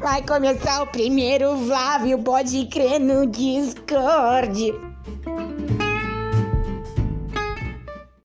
Vai começar o primeiro Flávio, pode crer no Discord.